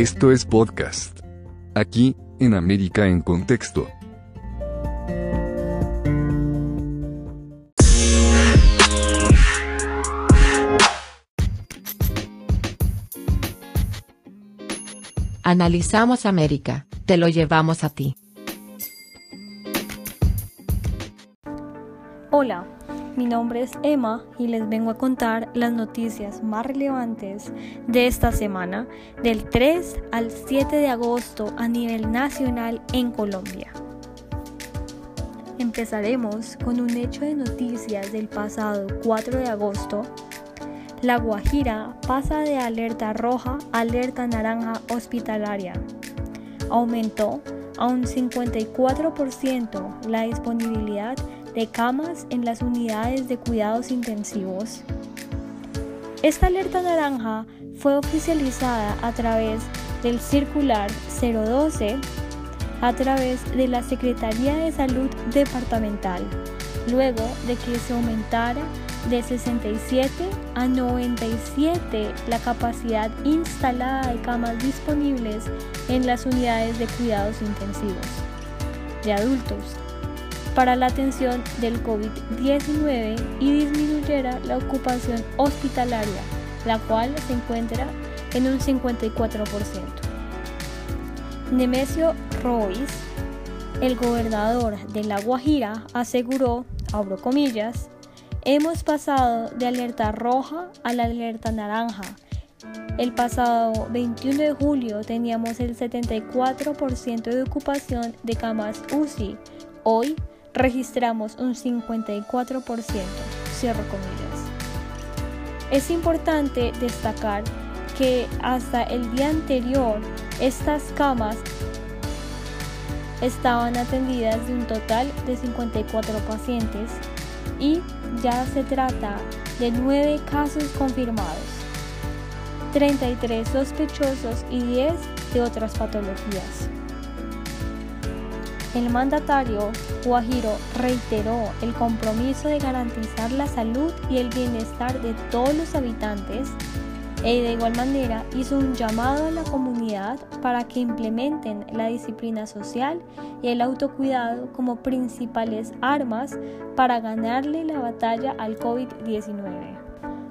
Esto es podcast. Aquí, en América en Contexto. Analizamos América, te lo llevamos a ti. Hola, mi nombre es Emma y les vengo a contar las noticias más relevantes de esta semana, del 3 al 7 de agosto a nivel nacional en Colombia. Empezaremos con un hecho de noticias del pasado 4 de agosto. La Guajira pasa de alerta roja a alerta naranja hospitalaria. Aumentó a un 54% la disponibilidad de camas en las unidades de cuidados intensivos. Esta alerta naranja fue oficializada a través del circular 012 a través de la Secretaría de Salud Departamental, luego de que se aumentara de 67 a 97 la capacidad instalada de camas disponibles en las unidades de cuidados intensivos de adultos para la atención del COVID-19 y disminuyera la ocupación hospitalaria, la cual se encuentra en un 54%. Nemesio Royce, el gobernador de La Guajira, aseguró, abro comillas, hemos pasado de alerta roja a la alerta naranja. El pasado 21 de julio teníamos el 74% de ocupación de camas UCI. Hoy registramos un 54%. Cierro comillas. Es importante destacar que hasta el día anterior estas camas estaban atendidas de un total de 54 pacientes y ya se trata de 9 casos confirmados, 33 sospechosos y 10 de otras patologías. El mandatario Guajiro reiteró el compromiso de garantizar la salud y el bienestar de todos los habitantes e de igual manera hizo un llamado a la comunidad para que implementen la disciplina social y el autocuidado como principales armas para ganarle la batalla al COVID-19.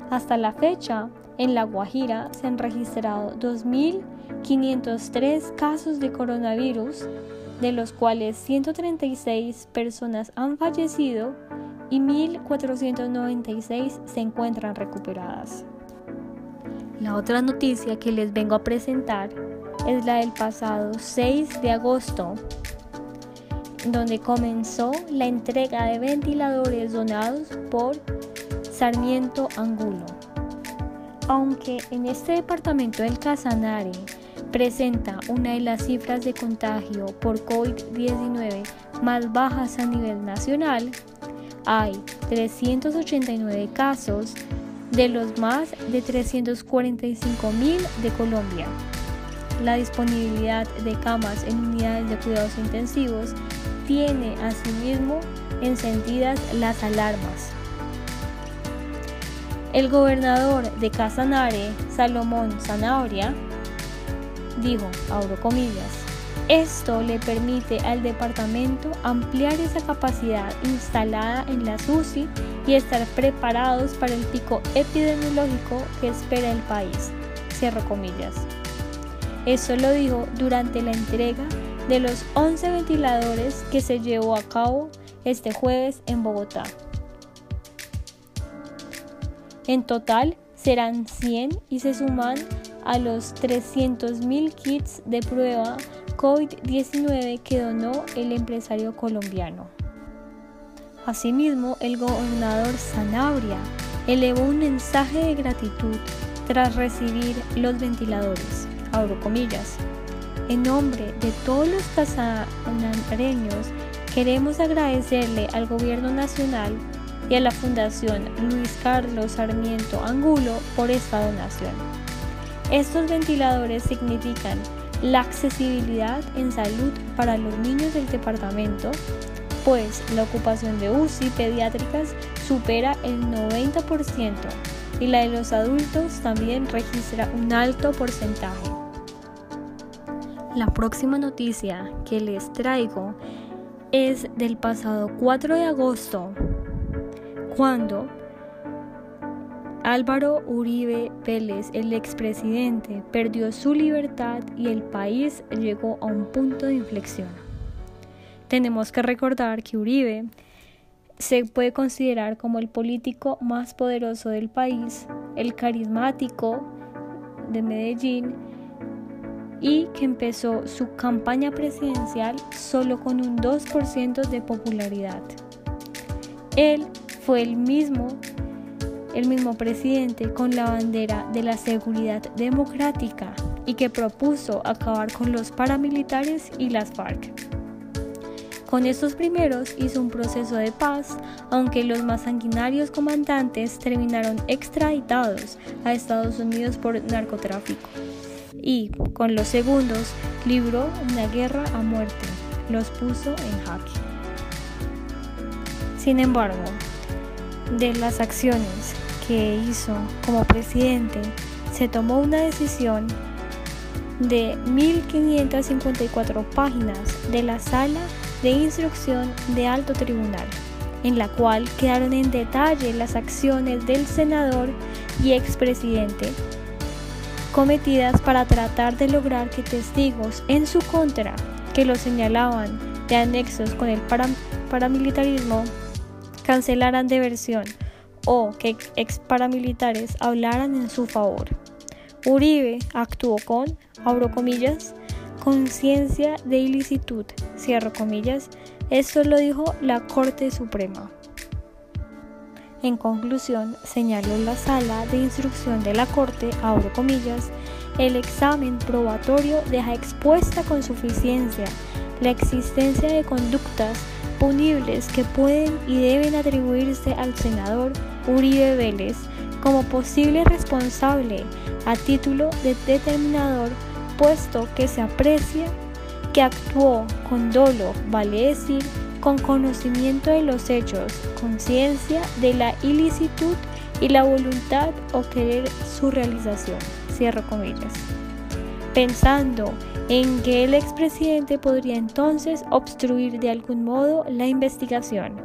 Hasta la fecha, en La Guajira se han registrado 2.503 casos de coronavirus de los cuales 136 personas han fallecido y 1.496 se encuentran recuperadas. La otra noticia que les vengo a presentar es la del pasado 6 de agosto, donde comenzó la entrega de ventiladores donados por Sarmiento Angulo. Aunque en este departamento del Casanare presenta una de las cifras de contagio por COVID-19 más bajas a nivel nacional, hay 389 casos de los más de 345 mil de Colombia. La disponibilidad de camas en unidades de cuidados intensivos tiene asimismo encendidas las alarmas. El gobernador de Casanare, Salomón Zanabria, dijo, abro comillas, esto le permite al departamento ampliar esa capacidad instalada en la SUSI y estar preparados para el pico epidemiológico que espera el país. Cierro comillas. Eso lo dijo durante la entrega de los 11 ventiladores que se llevó a cabo este jueves en Bogotá. En total serán 100 y se suman a los 300.000 kits de prueba COVID-19 que donó el empresario colombiano. Asimismo, el gobernador Sanabria elevó un mensaje de gratitud tras recibir los ventiladores, abro comillas. En nombre de todos los casanareños, queremos agradecerle al gobierno nacional y a la Fundación Luis Carlos Sarmiento Angulo por esta donación. Estos ventiladores significan la accesibilidad en salud para los niños del departamento, pues la ocupación de UCI pediátricas supera el 90% y la de los adultos también registra un alto porcentaje. La próxima noticia que les traigo es del pasado 4 de agosto, cuando Álvaro Uribe Vélez, el expresidente, perdió su libertad y el país llegó a un punto de inflexión. Tenemos que recordar que Uribe se puede considerar como el político más poderoso del país, el carismático de Medellín y que empezó su campaña presidencial solo con un 2% de popularidad. Él fue el mismo el mismo presidente con la bandera de la seguridad democrática y que propuso acabar con los paramilitares y las FARC. Con estos primeros hizo un proceso de paz, aunque los más sanguinarios comandantes terminaron extraditados a Estados Unidos por narcotráfico. Y con los segundos libró una guerra a muerte, los puso en jaque. Sin embargo, de las acciones que hizo como presidente, se tomó una decisión de 1554 páginas de la sala de instrucción de alto tribunal, en la cual quedaron en detalle las acciones del senador y expresidente cometidas para tratar de lograr que testigos en su contra que lo señalaban de anexos con el paramilitarismo cancelaran de versión o que ex paramilitares hablaran en su favor. Uribe actuó con, abro comillas, conciencia de ilicitud, cierro comillas, esto lo dijo la Corte Suprema. En conclusión, señaló la sala de instrucción de la Corte, abro comillas, el examen probatorio deja expuesta con suficiencia la existencia de conductas que pueden y deben atribuirse al senador Uribe Vélez como posible responsable a título de determinador, puesto que se aprecia que actuó con dolo, vale decir, con conocimiento de los hechos, conciencia de la ilicitud y la voluntad o querer su realización. Cierro comillas. Pensando en que el expresidente podría entonces obstruir de algún modo la investigación.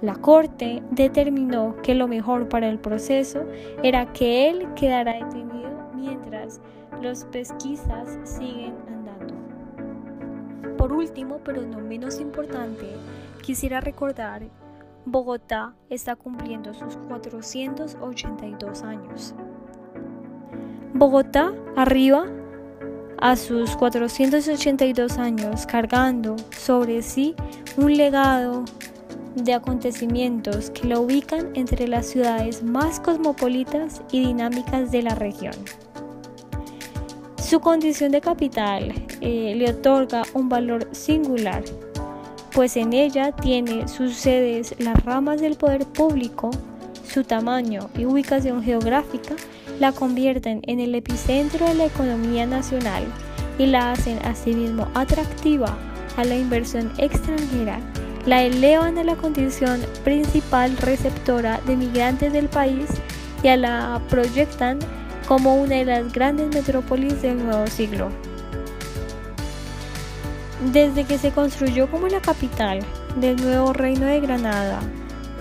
La Corte determinó que lo mejor para el proceso era que él quedara detenido mientras las pesquisas siguen andando. Por último, pero no menos importante, quisiera recordar, Bogotá está cumpliendo sus 482 años. Bogotá arriba a sus 482 años cargando sobre sí un legado de acontecimientos que lo ubican entre las ciudades más cosmopolitas y dinámicas de la región. Su condición de capital eh, le otorga un valor singular, pues en ella tiene sus sedes las ramas del poder público, su tamaño y ubicación geográfica la convierten en el epicentro de la economía nacional y la hacen asimismo atractiva a la inversión extranjera, la elevan a la condición principal receptora de migrantes del país y a la proyectan como una de las grandes metrópolis del nuevo siglo. Desde que se construyó como la capital del nuevo reino de Granada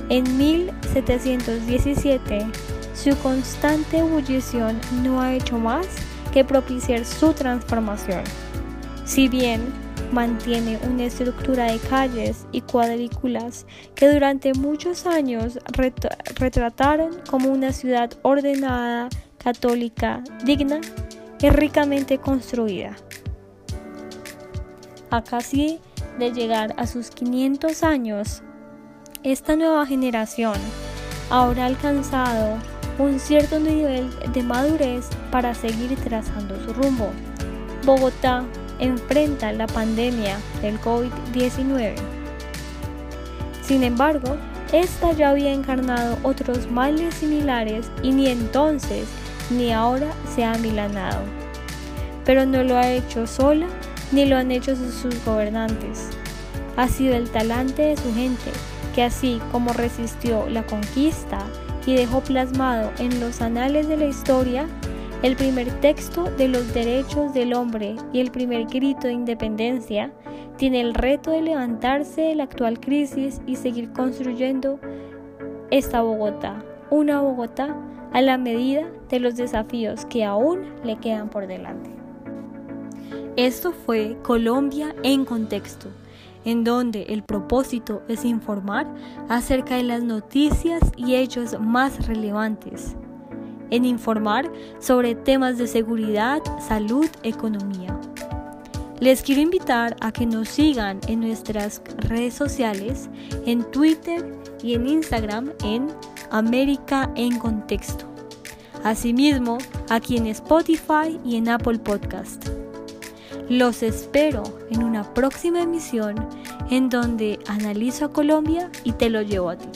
en 1717, su constante ebullición no ha hecho más que propiciar su transformación. Si bien mantiene una estructura de calles y cuadrículas que durante muchos años retrataron como una ciudad ordenada, católica, digna y ricamente construida. A casi de llegar a sus 500 años, esta nueva generación habrá alcanzado un cierto nivel de madurez para seguir trazando su rumbo. Bogotá enfrenta la pandemia del COVID-19. Sin embargo, esta ya había encarnado otros males similares y ni entonces ni ahora se ha milanado. Pero no lo ha hecho sola ni lo han hecho sus gobernantes. Ha sido el talante de su gente, que así como resistió la conquista y dejó plasmado en los anales de la historia el primer texto de los derechos del hombre y el primer grito de independencia, tiene el reto de levantarse de la actual crisis y seguir construyendo esta Bogotá, una Bogotá a la medida de los desafíos que aún le quedan por delante. Esto fue Colombia en contexto, en donde el propósito es informar acerca de las noticias y hechos más relevantes, en informar sobre temas de seguridad, salud, economía. Les quiero invitar a que nos sigan en nuestras redes sociales, en Twitter y en Instagram en América en Contexto. Asimismo, aquí en Spotify y en Apple Podcast. Los espero en una próxima emisión en donde analizo a Colombia y te lo llevo a ti.